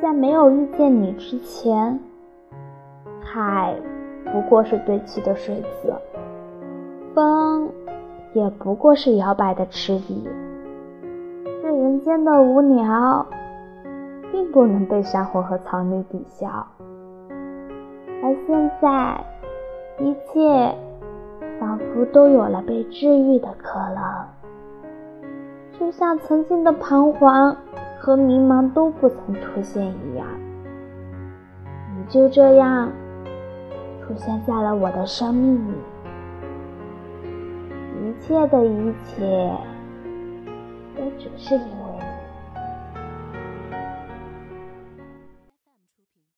在没有遇见你之前，海不过是堆砌的水渍，风也不过是摇摆的池底，这人间的无聊，并不能被山河和草绿抵消。而现在，一切仿佛都有了被治愈的可能，就像曾经的彷徨和迷茫都不曾出现一样。你就这样出现在了我的生命里，一切的一切都只是你。